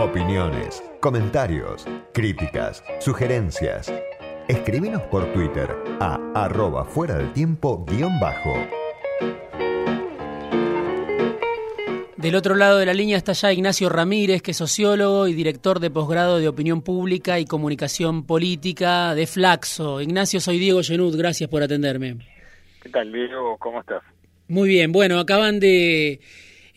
Opiniones, comentarios, críticas, sugerencias. Escribinos por Twitter a arroba fuera del tiempo guion bajo. Del otro lado de la línea está ya Ignacio Ramírez, que es sociólogo y director de posgrado de Opinión Pública y Comunicación Política de Flaxo. Ignacio, soy Diego Genud, gracias por atenderme. ¿Qué tal, Diego? ¿Cómo estás? Muy bien, bueno, acaban de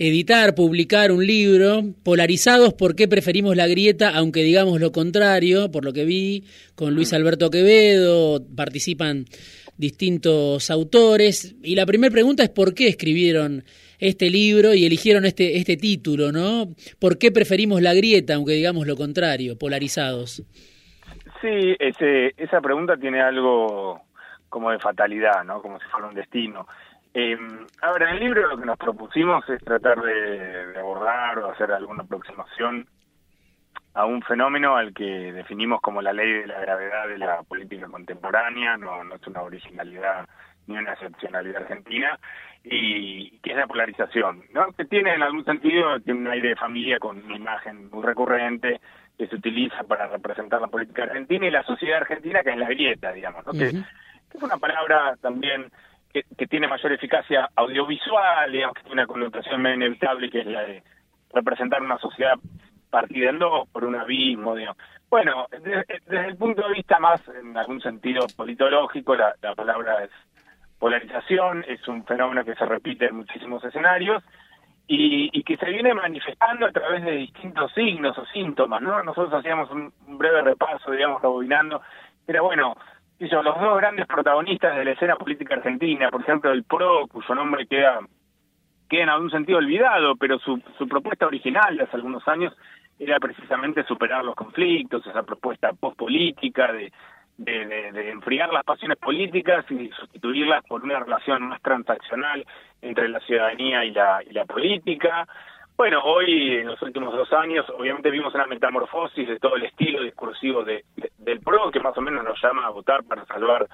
editar, publicar un libro, Polarizados, ¿por qué preferimos la grieta, aunque digamos lo contrario? Por lo que vi, con Luis Alberto Quevedo, participan distintos autores. Y la primera pregunta es por qué escribieron este libro y eligieron este, este título, ¿no? ¿Por qué preferimos la grieta, aunque digamos lo contrario, polarizados? Sí, ese, esa pregunta tiene algo como de fatalidad, ¿no? Como si fuera un destino. Eh, ahora, en el libro lo que nos propusimos es tratar de, abordar o hacer alguna aproximación a un fenómeno al que definimos como la ley de la gravedad de la política contemporánea, no, no es una originalidad ni una excepcionalidad argentina, y que es la polarización, ¿no? que tiene en algún sentido tiene un aire de familia con una imagen muy recurrente que se utiliza para representar la política argentina y la sociedad argentina, que es la grieta, digamos, ¿no? que, es una palabra también que, tiene mayor eficacia audiovisual, digamos, que tiene una connotación medio inevitable, que es la de representar una sociedad partida en dos por un abismo. Bueno, desde, el punto de vista más, en algún sentido politológico, la palabra es polarización es un fenómeno que se repite en muchísimos escenarios y, que se viene manifestando a través de distintos signos o síntomas, ¿no? Nosotros hacíamos un, breve repaso, digamos, rebobinando, pero bueno, los dos grandes protagonistas de la escena política argentina, por ejemplo, el PRO, cuyo nombre queda, queda en algún sentido olvidado, pero su, su propuesta original de hace algunos años era precisamente superar los conflictos, esa propuesta post-política de de, enfriar las pasiones políticas y sustituirlas por una relación más transaccional entre la ciudadanía y la, y la política. Bueno, hoy, en los últimos dos años, obviamente vimos una metamorfosis de todo el estilo discursivo de, del PRO, que más o menos nos llama a votar para salvar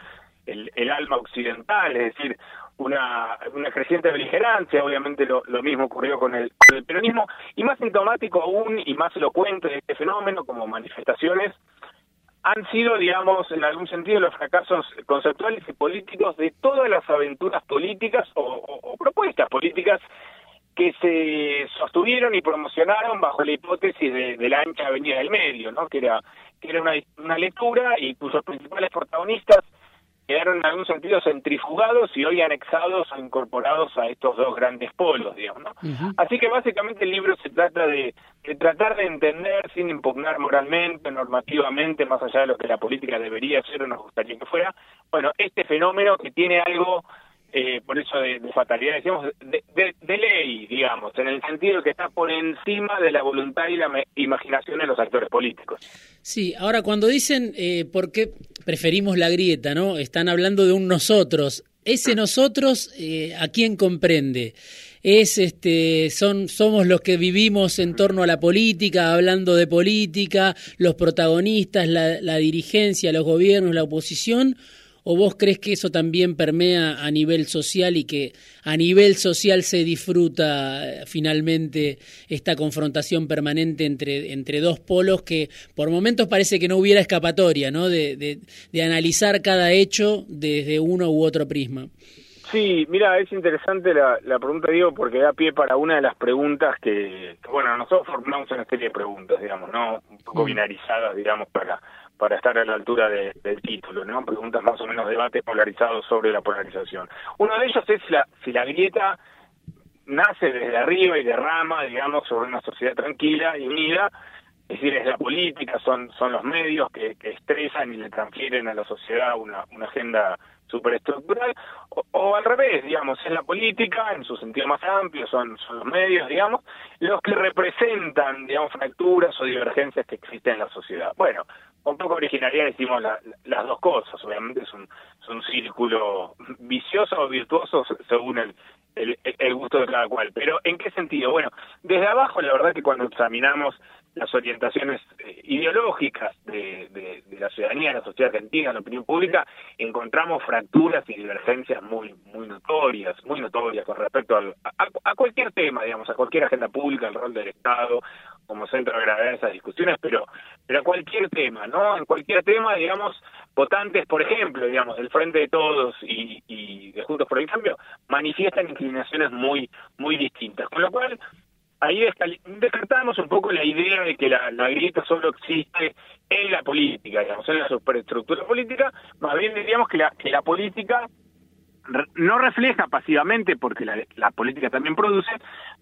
el, el alma occidental, es decir, una, una creciente beligerancia, obviamente lo, mismo ocurrió con el, con el peronismo, y más sintomático aún y más elocuente de este fenómeno como manifestaciones han sido, digamos, en algún sentido los fracasos conceptuales y políticos de todas las aventuras políticas o, propuestas políticas que se sostuvieron y promocionaron bajo la hipótesis de, la ancha avenida del medio, ¿no? que era, que era una, una lectura y cuyos principales protagonistas quedaron en algún sentido centrifugados y hoy anexados o incorporados a estos dos grandes polos, digamos. ¿no? Así que básicamente el libro se trata de, tratar de entender sin impugnar moralmente, normativamente, más allá de lo que la política debería ser o nos gustaría que fuera, bueno, este fenómeno que tiene algo eh, por eso de, fatalidad, decíamos, de, ley, digamos, en el sentido que está por encima de la voluntad y la imaginación de los actores políticos. Sí, ahora cuando dicen eh, por qué preferimos la grieta, ¿no? Están hablando de un nosotros. Ese nosotros, eh, ¿a quién comprende? es este son somos los que vivimos en torno a la política, hablando de política, los protagonistas, la, la dirigencia, los gobiernos, la oposición, ¿O vos crees que eso también permea a nivel social y que a nivel social se disfruta eh, finalmente esta confrontación permanente entre, entre dos polos que por momentos parece que no hubiera escapatoria, ¿no? De, de, analizar cada hecho desde uno u otro prisma. Sí, mira, es interesante la, la pregunta, Diego, porque da pie para una de las preguntas que, bueno, nosotros formulamos una serie de preguntas, digamos, ¿no? Un poco mm. binarizadas, digamos, para para estar a la altura del título, ¿no? Preguntas más o menos debates polarizados sobre la polarización. Uno de ellos es si la, si la grieta nace desde arriba y derrama, digamos, sobre una sociedad tranquila y unida, es decir, es la política, son, son los medios que, estresan y le transfieren a la sociedad una agenda superestructural, o, al revés, digamos, es la política, en su sentido más amplio, son, son los medios, digamos, los que representan, digamos, fracturas o divergencias que existen en la sociedad. Bueno, un poco originaria decimos las dos cosas, obviamente es un, un círculo vicioso o virtuoso según el, el, el, gusto de cada cual. Pero ¿en qué sentido? Bueno, desde abajo la verdad que cuando examinamos las orientaciones eh, ideológicas de, la ciudadanía, de la sociedad argentina, de la opinión pública, encontramos fracturas y divergencias muy muy notorias, muy notorias con respecto a, cualquier tema, digamos, a cualquier agenda pública, el rol del Estado como centro de gravedad de esas discusiones, pero, pero a cualquier tema, ¿no? En cualquier tema, digamos, votantes, por ejemplo, digamos, del Frente de Todos y, y de Juntos por el Cambio, manifiestan inclinaciones muy, muy distintas. Con lo cual, ahí descartamos un poco la idea de que la, grieta solo existe en la política, digamos, en la superestructura política, más bien diríamos que la, que la política no refleja pasivamente, porque la, política también produce,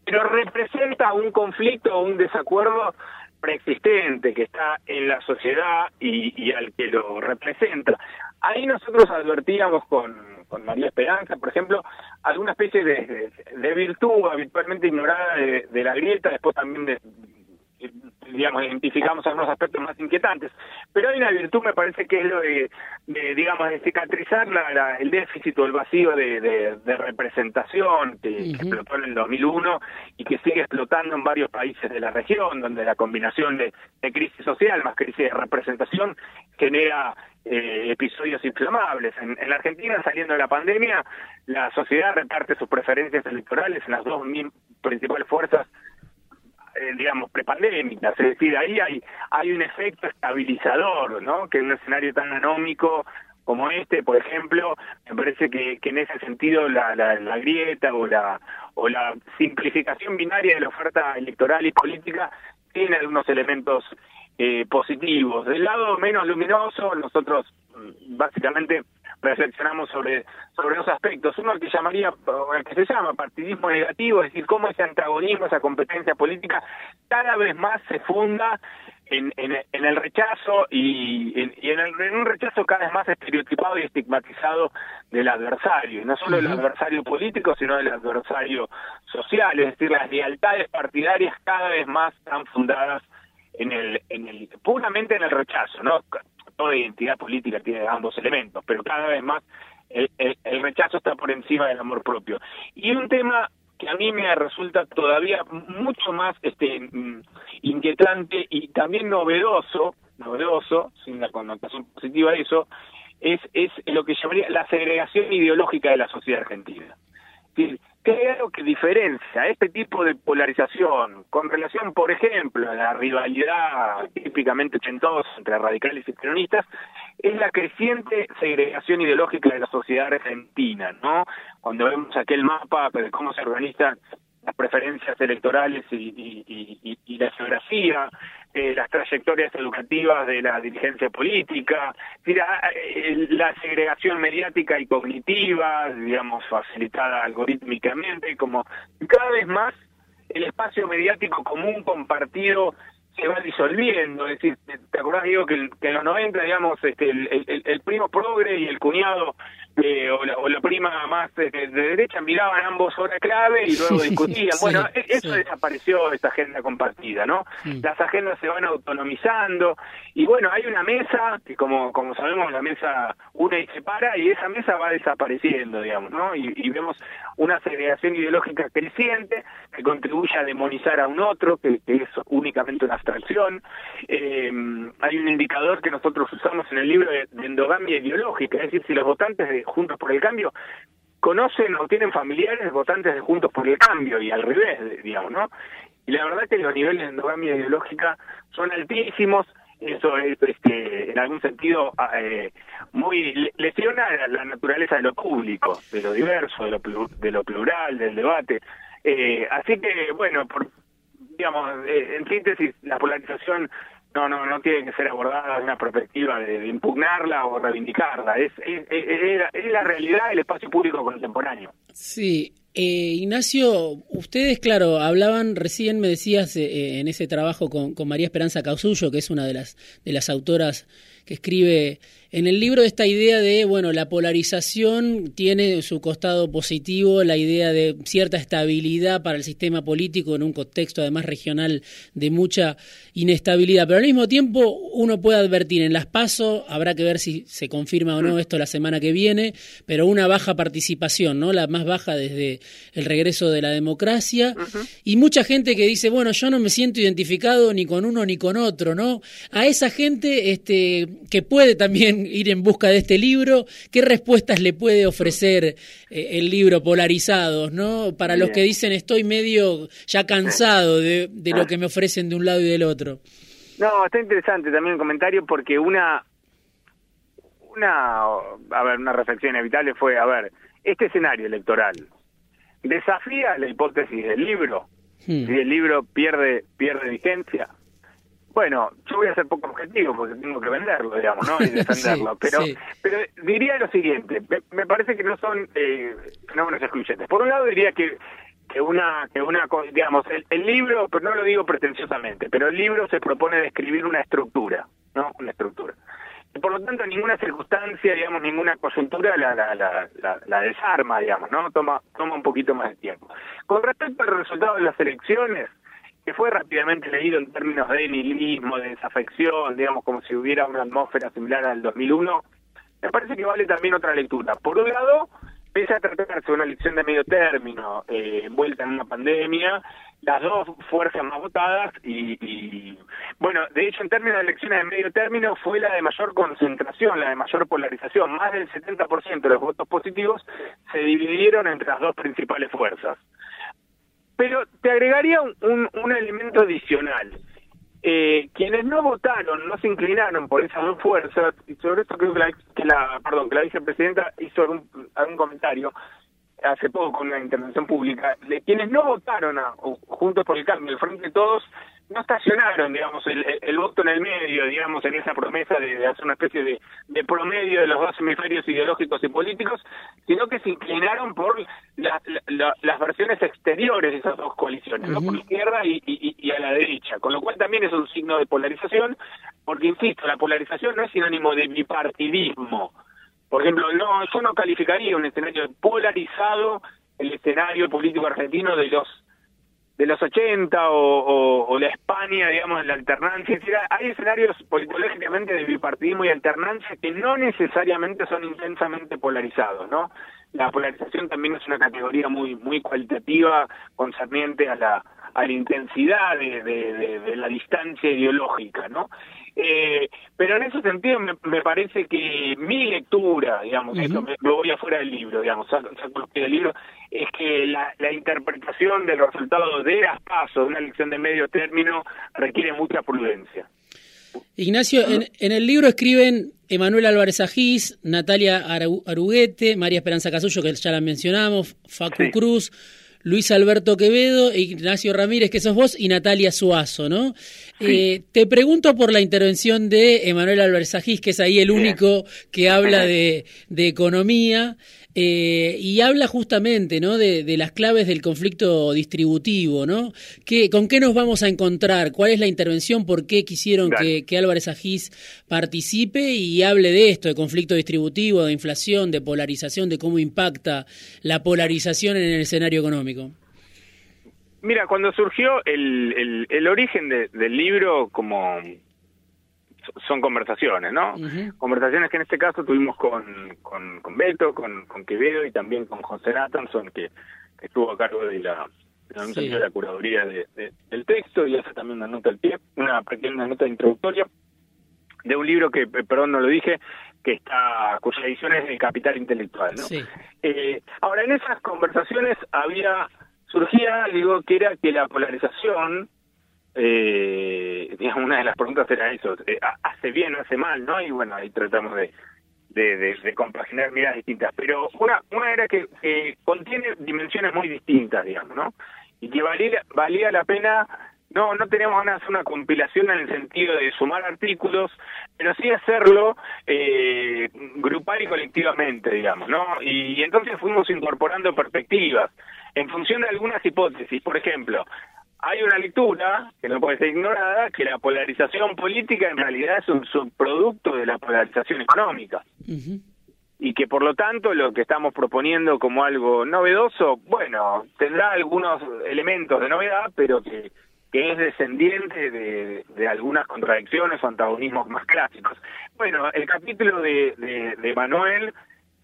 pero representa un conflicto o un desacuerdo preexistente que está en la sociedad y, al que lo representa. Ahí nosotros advertíamos con, con María Esperanza, por ejemplo, alguna especie de, virtud habitualmente ignorada de, de, la grieta, después también de, digamos, identificamos algunos aspectos más inquietantes. Pero hay una virtud, me parece que es lo de, digamos, de cicatrizar la, el déficit o el vacío de, representación que, explotó en el 2001 y que sigue explotando en varios países de la región, donde la combinación de, crisis social más crisis de representación genera eh, episodios inflamables. En, en, la Argentina, saliendo de la pandemia, la sociedad reparte sus preferencias electorales en las dos principales fuerzas eh, digamos, prepandémicas, es decir, ahí hay, hay un efecto estabilizador, ¿no? Que en un escenario tan anómico como este, por ejemplo, me parece que, que en ese sentido la, la, la, grieta o la, o la simplificación binaria de la oferta electoral y política tiene algunos elementos eh, positivos. Del lado menos luminoso, nosotros mm, básicamente reflexionamos sobre, sobre dos aspectos. Uno que llamaría, el que se llama partidismo negativo, es decir, cómo ese antagonismo, esa competencia política cada vez más se funda en, en, el rechazo y, en, y en, un rechazo cada vez más estereotipado y estigmatizado del adversario, y no solo del adversario político, sino del adversario social, es decir, las lealtades partidarias cada vez más están fundadas en el, en el puramente en el rechazo, ¿no? Toda identidad política tiene ambos elementos, pero cada vez más el, rechazo está por encima del amor propio. Y un tema que a mí me resulta todavía mucho más este mm, inquietante y también novedoso, novedoso, sin la connotación positiva de eso, es, es lo que llamaría la segregación ideológica de la sociedad argentina. Es ¿Qué es lo que diferencia este tipo de polarización con relación, por ejemplo, a la rivalidad típicamente ochentosa entre radicales y peronistas? Es la creciente segregación ideológica de la sociedad argentina, ¿no? Cuando vemos aquel mapa de cómo se organizan las preferencias electorales y, la geografía, eh, las trayectorias educativas de la dirigencia política, eh, la segregación mediática y cognitiva, digamos, facilitada algorítmicamente, como cada vez más el espacio mediático común compartido se va disolviendo, es decir, ¿te acordás, Diego, que, en los 90, digamos, este, el, el primo progre y el cuñado eh, o, la, o, la, prima más de, derecha miraban ambos hora clave y luego discutían. bueno, e, eso desapareció, esta agenda compartida, ¿no? Las agendas se van autonomizando y bueno, hay una mesa que como, como sabemos la mesa une y separa y esa mesa va desapareciendo, digamos, ¿no? Y, y vemos una segregación ideológica creciente que contribuye a demonizar a un otro, que, que es únicamente una abstracción. Eh, hay un indicador que nosotros usamos en el libro de, de endogamia ideológica, es decir, si los votantes de Juntos por el Cambio conocen o tienen familiares votantes de Juntos por el Cambio y al revés, digamos, ¿no? Y la verdad que los niveles de endogamia ideológica son altísimos, eso es este, en algún sentido eh, muy lesiona la naturaleza de lo público, de lo diverso, de lo, de lo plural, del debate. Eh, así que, bueno, por, digamos, eh, en síntesis, la polarización no, no, no tiene que ser abordada desde una perspectiva de, impugnarla o reivindicarla. Es, la realidad del espacio público contemporáneo. Sí. Eh, Ignacio, ustedes, claro, hablaban recién, me decías, eh, en ese trabajo con, con María Esperanza Causullo, que es una de las, de las autoras que escribe en el libro esta idea de, bueno, la polarización tiene su costado positivo, la idea de cierta estabilidad para el sistema político en un contexto además regional de mucha inestabilidad, pero al mismo tiempo uno puede advertir en las pasos, habrá que ver si se confirma o no esto la semana que viene, pero una baja participación, ¿no? La más baja desde el regreso de la democracia y mucha gente que dice, bueno, yo no me siento identificado ni con uno ni con otro, ¿no? A esa gente este que puede también ir en busca de este libro, ¿qué respuestas le puede ofrecer eh, el libro Polarizados, ¿no? Para los que dicen estoy medio ya cansado de, de lo que me ofrecen de un lado y del otro. No, está interesante también el comentario porque una, una, a ver, una reflexión inevitable fue, a ver, este escenario electoral desafía la hipótesis del libro. Hmm. Si el libro pierde pierde vigencia, bueno, yo voy a ser poco objetivo porque tengo que venderlo, digamos, ¿no? Y defenderlo. pero, pero diría lo siguiente, me, parece que no son eh, fenómenos excluyentes. Por un lado diría que que una, que una digamos, el, el, libro, pero no lo digo pretenciosamente, pero el libro se propone describir una estructura, ¿no? Una estructura. Y por lo tanto, ninguna circunstancia, digamos, ninguna coyuntura la, la, la, la, la desarma, digamos, ¿no? Toma, toma un poquito más de tiempo. Con respecto al resultado de las elecciones, que fue rápidamente leído en términos de nihilismo, de desafección, digamos, como si hubiera una atmósfera similar al 2001, me parece que vale también otra lectura. Por un lado, pese a tratarse de una elección de medio término, eh, envuelta en una pandemia, las dos fuerzas más votadas y, bueno, de hecho en términos de elecciones de medio término fue la de mayor concentración, la de mayor polarización, más del 70% de los votos positivos se dividieron entre las dos principales fuerzas. Pero te agregaría un, un, elemento adicional. Eh, quienes no votaron, no se inclinaron por esas dos fuerzas, y sobre esto creo que la, que la perdón, que la vicepresidenta hizo algún, algún comentario hace poco con una intervención pública, de quienes no votaron a, Juntos por el Cambio, Frente de Todos, no estacionaron, digamos, el, el, voto en el medio, digamos, en esa promesa de, hacer una especie de, de, promedio de los dos hemisferios ideológicos y políticos, sino que se inclinaron por las versiones exteriores de esas dos coaliciones, ¿no? por la izquierda y, y, y, a la derecha, con lo cual también es un signo de polarización, porque, insisto, la polarización no es sinónimo de bipartidismo. Por ejemplo, no, yo no calificaría un escenario polarizado el escenario político argentino de los de los 80 o, la España, digamos, la alternancia. Es decir, hay escenarios politológicamente de bipartidismo y alternancia que no necesariamente son intensamente polarizados, ¿no? La polarización también es una categoría muy muy cualitativa concerniente a la a intensidad de, de la distancia ideológica, ¿no? Eh, pero en ese sentido me, parece que mi lectura, digamos, eso me, voy afuera del libro, digamos, saco, del libro, es que la, la interpretación del resultado de las pasos de una elección de medio término requiere mucha prudencia. Ignacio, en, el libro escriben Emanuel Álvarez Agís, Natalia Aruguete, María Esperanza Casullo, que ya la mencionamos, Facu Cruz, Luis Alberto Quevedo, Ignacio Ramírez, que sos vos, y Natalia Suazo, ¿no? Eh, te pregunto por la intervención de Emanuel Álvarez Agís, que es ahí el único que habla de, de economía. Eh, y habla justamente ¿no? De, las claves del conflicto distributivo, ¿no? ¿Qué, ¿Con qué nos vamos a encontrar? ¿Cuál es la intervención? ¿Por qué quisieron que, que, Álvarez Agís participe y hable de esto, de conflicto distributivo, de inflación, de polarización, de cómo impacta la polarización en el escenario económico? Mira, cuando surgió el, el, el origen del libro como son conversaciones, ¿no? Conversaciones que en este caso tuvimos con, con, con Beto, con, con Quevedo y también con José Nathanson, que, estuvo a cargo de la, de la, curaduría de, del texto y hace también una nota al pie, una pequeña nota introductoria de un libro que, eh, perdón, no lo dije, que está, cuya edición es de Capital Intelectual, ¿no? Eh, ahora, en esas conversaciones había, surgía, digo, que era que la polarización eh, una de las preguntas era eso, eh, ¿hace bien o hace mal? ¿no? Y bueno, ahí tratamos de, de, de, compaginar miradas distintas. Pero una, una era que, contiene dimensiones muy distintas, digamos, ¿no? Y que valía, valía la pena, no, no teníamos ganas de una compilación en el sentido de sumar artículos, pero sí hacerlo eh, grupal y colectivamente, digamos, ¿no? Y entonces fuimos incorporando perspectivas en función de algunas hipótesis. Por ejemplo, hay una lectura que no puede ser ignorada, que la polarización política en realidad es un subproducto de la polarización económica. Y que por lo tanto lo que estamos proponiendo como algo novedoso, bueno, tendrá algunos elementos de novedad, pero que, que es descendiente de, de algunas contradicciones o antagonismos más clásicos. Bueno, el capítulo de, de, de Manuel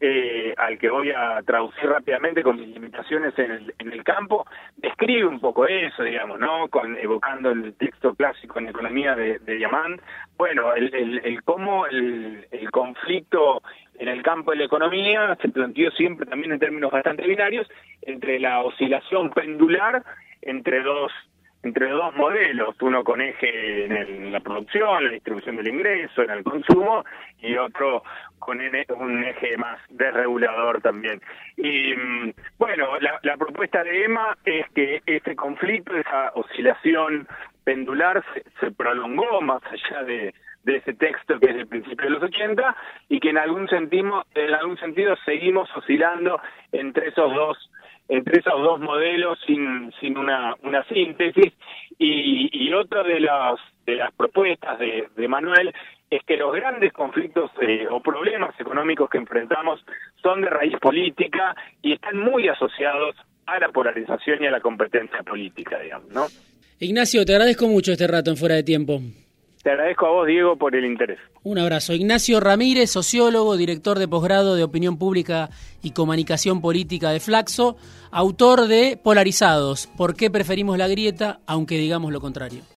eh, al que voy a traducir rápidamente con mis limitaciones en el, en el campo, describe un poco eso, digamos, ¿no? Con, evocando el texto clásico en economía de, de Diamant. Bueno, el, cómo el conflicto en el campo de la economía se planteó siempre también en términos bastante binarios entre la oscilación pendular entre dos entre dos modelos, uno con eje en, la producción, la distribución del ingreso, en el consumo, y otro con un eje más desregulador también. Y mm, bueno, la, propuesta de Emma es que ese conflicto, esa oscilación pendular se, se prolongó más allá de, de ese texto que es del principio de los 80 y que en algún sentido, en algún sentido seguimos oscilando entre esos dos entre esos dos modelos sin, sin una, una síntesis y, y otra de las, de las propuestas de, de Manuel es que los grandes conflictos eh, o problemas económicos que enfrentamos son de raíz política y están muy asociados a la polarización y a la competencia política, digamos, ¿no? Ignacio, te agradezco mucho este rato en Fuera de Tiempo. Te agradezco a vos, Diego, por el interés. Un abrazo. Ignacio Ramírez, sociólogo, director de posgrado de Opinión Pública y Comunicación Política de Flaxo, autor de Polarizados, ¿por qué preferimos la grieta aunque digamos lo contrario?